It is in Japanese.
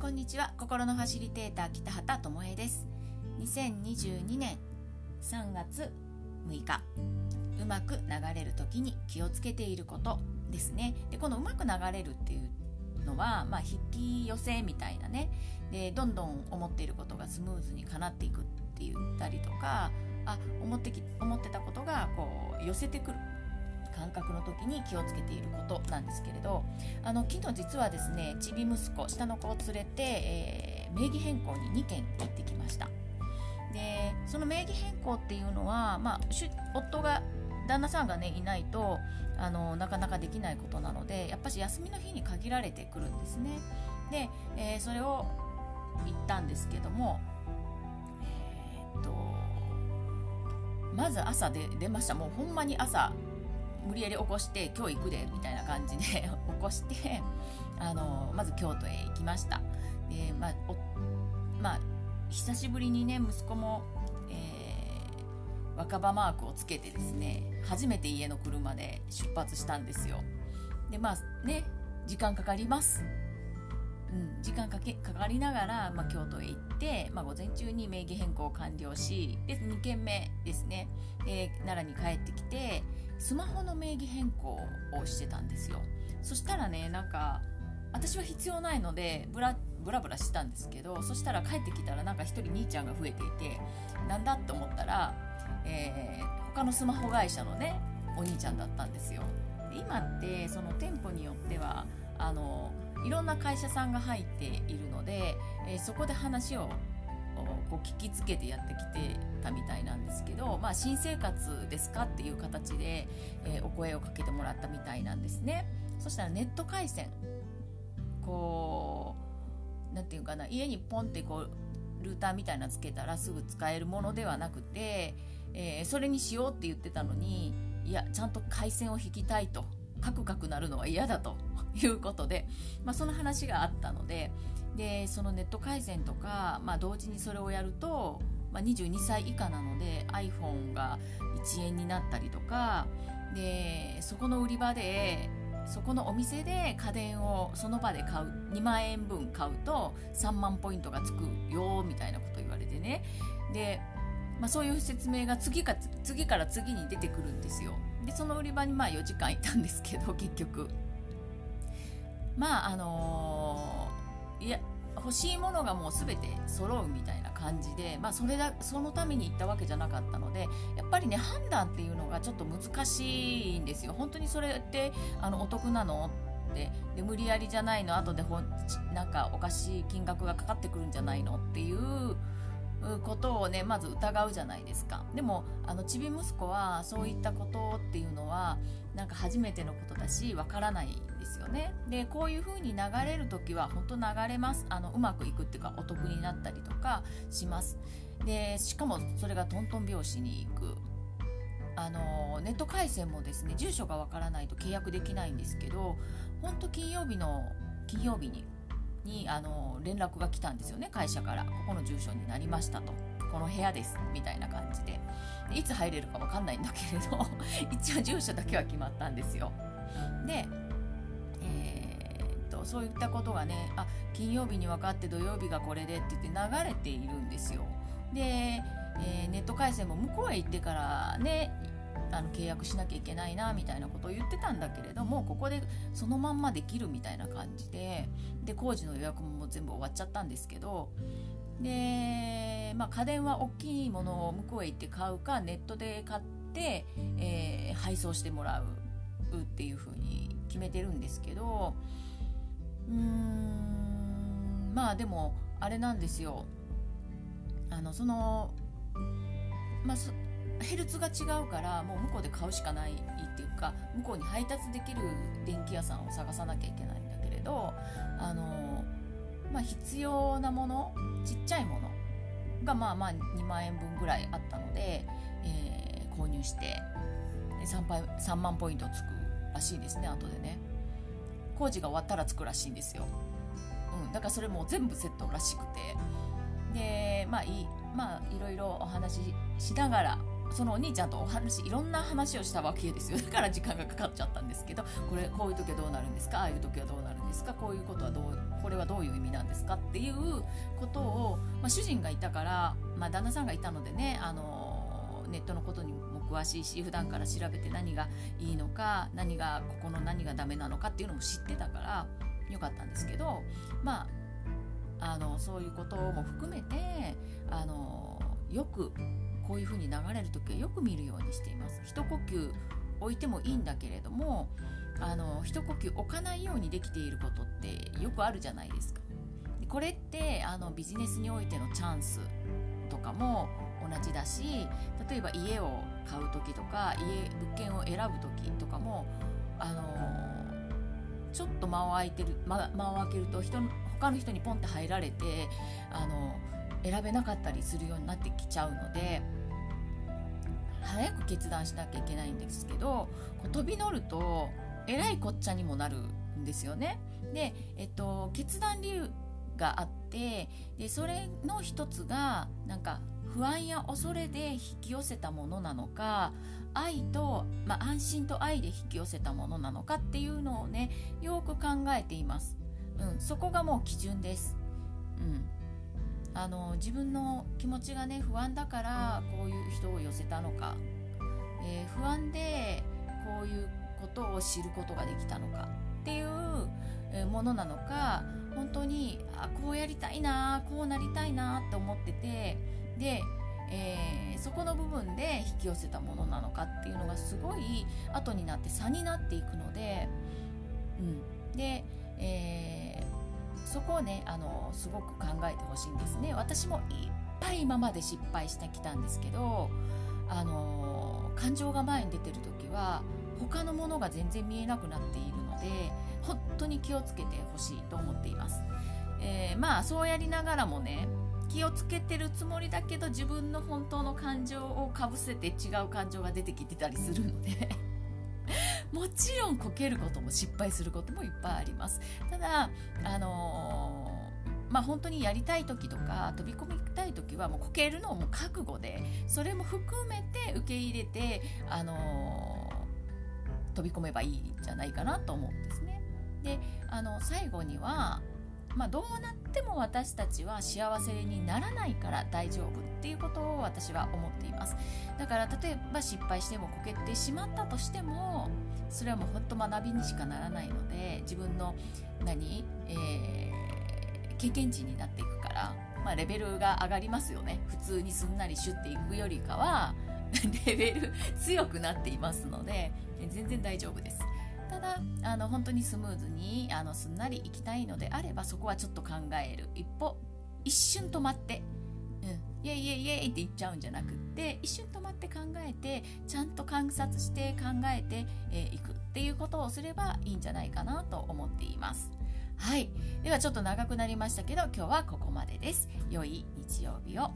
こんにちは。心のファシリテーター北畑智恵です。2022年3月6日。うまく流れる時に気をつけていることですね。でこのうまく流れるっていうのは、まあ、引き寄せみたいなね。でどんどん思っていることがスムーズに叶っていくって言ったりとかあ思ってき思ってたことがこう寄せてくる。感覚の時に気をつけていることなんですけれどあの昨日実はですねちび息子下の子を連れて、えー、名義変更に2件行ってきました。でその名義変更っていうのは、まあ、夫が旦那さんがねいないとあのなかなかできないことなのでやっぱし休みの日に限られてくるんですね。で、えー、それを言ったんですけどもえ、っとまず朝で出ました。もうほんまに朝無理やり起こして今日行くでみたいな感じで 起こしてあのまず京都へ行きました。で、まあまあ、久しぶりにね息子も、えー、若葉マークをつけてですね初めて家の車で出発したんですよ。でまあね時間かかります。うん、時間かけかかりながら、まあ、京都へ行って、まあ、午前中に名義変更を完了しで2軒目ですね、えー、奈良に帰ってきてスマホの名義変更をしてたんですよ。そしたらねなんか私は必要ないのでブラブラブラしたんですけどそしたら帰ってきたらなんか1人兄ちゃんが増えていてなんだって思ったら、えー、他のスマホ会社のねお兄ちゃんだったんですよ。で今ってその店舗によってはあのいろんな会社さんが入っているので、えー、そこで話をこう聞きつけてやってきてたみたいなんですけど、まあ、新生活ですかっていう形で、えー、お声をかけてもらったみたいなんですね。そしたらネット回線こう何て言うかな家にポンってこうルーターみたいなつけたらすぐ使えるものではなくて、えー、それにしようって言ってたのにいやちゃんと回線を引きたいとカクカクなるのは嫌だということで、まあ、その話があったのででそのネット回線とか、まあ、同時にそれをやると、まあ、22歳以下なので iPhone が1円になったりとかでそこの売り場でそこのお店で家電をその場で買う2万円分買うと3万ポイントがつくよみたいなこと言われてね。で、まあ、そういう説明が次か次から次に出てくるんですよ。でその売り場にまあ4時間いたんですけど 結局。まああのー、いや欲しいものがもう全て揃うみたいな感じで、まあ、それだそのために行ったわけじゃなかったのでやっぱりね判断っていうのがちょっと難しいんですよ。本当にそれってあのお得なのってで無理やりじゃないの後でほなんかおかしい金額がかかってくるんじゃないのっていうことをねまず疑うじゃないですか。でもあのちび息子はそういったことっていうのはなんか初めてのことだしわからないんですよね。でこういう風に流れる時は本当流れます。あのうまくいくっていうかお得になったりとかします。でしかもそれがトントン拍子に行く。あのネット回線もですね住所がわからないと契約できないんですけど本当金曜日の金曜日ににあの連絡が来たんですよね。会社から。ここの住所になりましたと。この部屋です。みたいな感じで。でいつ入れるか分かんないんだけれど。一応住所だけは決まったんですよ。でえー、っとそういったことがねあ金曜日に分かって土曜日がこれでって言って流れているんですよ。で、えー、ネット回線も向こうへ行ってからねあの契約しなきゃいけないなみたいなことを言ってたんだけれどもここでそのまんまできるみたいな感じでで工事の予約も全部終わっちゃったんですけどで、まあ、家電は大きいものを向こうへ行って買うかネットで買って、えー、配送してもらうっていう風に決めてるんですけどうーんまあでもあれなんですよ。あのそのまあヘルツが違うからもう向こうで買うしかないっていうか向こうに配達できる電気屋さんを探さなきゃいけないんだけれどあの、まあ、必要なものちっちゃいものがまあまあ2万円分ぐらいあったので、えー、購入して 3, 3万ポイントつくらしいですね後でね。工事が終わったらつくらしいんですよ、うん、だからそれも全部セットらしくて。でまあいいまあいろいろお話ししながらそのお兄ちゃんとお話いろんな話をしたわけですよ。だから時間がかかっちゃったんですけどこれこういう時はどうなるんですか？ああいう時はどうなるんですか？こういうことはどうこれはどういう意味なんですか？っていうことを、まあ、主人がいたから、まあ、旦那さんがいたのでねあのネットのことにも詳しいし普段から調べて何がいいのか何がここの何がダメなのかっていうのも知ってたからよかったんですけどまああのそういうことも含めてあのよくこういう風に流れる時はよく見るようにしています。一呼吸置いてもいいんだけれどもあの一呼吸置かないようにできていることってよくあるじゃないですか。でこれってあのビジネスにおいてのチャンスとかも同じだし例えば家を買う時とか家物件を選ぶ時とかもあのちょっと間を空いてる間間を空けると人他の人にポンって入られてあの選べなかったりするようになってきちゃうので早く決断しなきゃいけないんですけどこう飛び乗るとえらいこっちゃにもなるんですよね。で、えっと、決断理由があってでそれの一つがなんか不安や恐れで引き寄せたものなのか愛と、まあ、安心と愛で引き寄せたものなのかっていうのをねよく考えています。うん、そこがもう基準です。あの自分の気持ちがね不安だからこういう人を寄せたのか、えー、不安でこういうことを知ることができたのか。っていうものなのか本当にあこうやりたいなこうなりたいなって思っててで、えー、そこの部分で引き寄せたものなのかっていうのがすごい後になって差になっていくので、うん、で、えーそこをねあのすごく考えてほしいんですね。私もいっぱい今まで失敗してきたんですけどあの感情が前に出てる時は他のものが全然見えなくなっているので本当に気をつけてほしいと思っています、えー、まあそうやりながらもね気をつけてるつもりだけど自分の本当の感情をかぶせて違う感情が出てきてたりするので。もちろんこけることも失敗することもいっぱいあります。ただあのー、まあ本当にやりたい時とか飛び込みたい時はもうこけるのをもう覚悟でそれも含めて受け入れてあのー、飛び込めばいいんじゃないかなと思うんですね。であの最後にはまあ、どうなっても私たちは幸せにならないから大丈夫っていうことを私は思っています。だから例えば失敗してもこけてしまったとしてもそれはもう本当学びにしかならないので自分の何、えー、経験値になっていくから、まあ、レベルが上がりますよね。普通にすんなりシュッていくよりかはレベル強くなっていますので全然大丈夫です。ただあの本当にスムーズにあのすんなりいきたいのであればそこはちょっと考える一歩一瞬止まってうん、イエイイエイイエイって言っちゃうんじゃなくって一瞬止まって考えてちゃんと観察して考えてい、えー、くっていうことをすればいいんじゃないかなと思っています。はい。ではちょっと長くなりましたけど今日はここまでです。良い日曜日を。